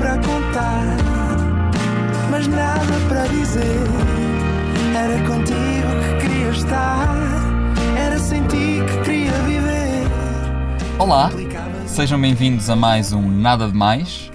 para contar, mas nada para dizer. Era contigo que queria estar, era sem ti que queria viver. Olá, sejam bem-vindos a mais um Nada de Mais.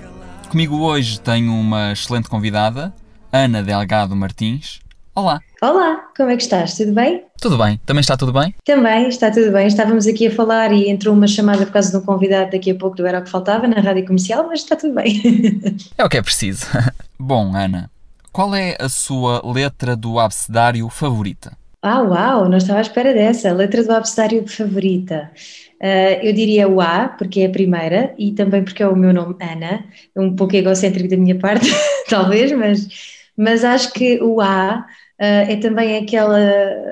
Comigo hoje tenho uma excelente convidada, Ana Delgado Martins. Olá. Olá, como é que estás? Tudo bem? Tudo bem? Também está tudo bem? Também, está tudo bem. Estávamos aqui a falar e entrou uma chamada por causa de um convidado daqui a pouco do Era o que Faltava na rádio comercial, mas está tudo bem. É o que é preciso. Bom, Ana, qual é a sua letra do abecedário favorita? Ah, uau, não estava à espera dessa. Letra do abecedário favorita. Uh, eu diria o A, porque é a primeira, e também porque é o meu nome, Ana. Um pouco egocêntrico da minha parte, talvez, mas, mas acho que o A é também aquela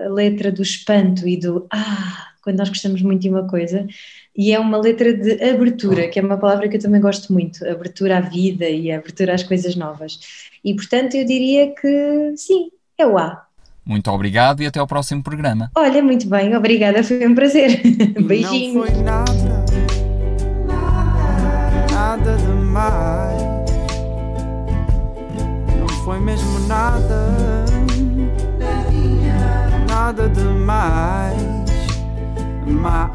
letra do espanto e do ah, quando nós gostamos muito de uma coisa, e é uma letra de abertura, que é uma palavra que eu também gosto muito, abertura à vida e abertura às coisas novas. E portanto eu diria que sim, é o A. Muito obrigado e até ao próximo programa. Olha, muito bem, obrigada, foi um prazer. Beijinho. Não foi nada, nada demais. Não foi mesmo nada, nada demais. Mais.